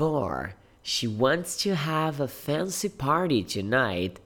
4. She wants to have a fancy party tonight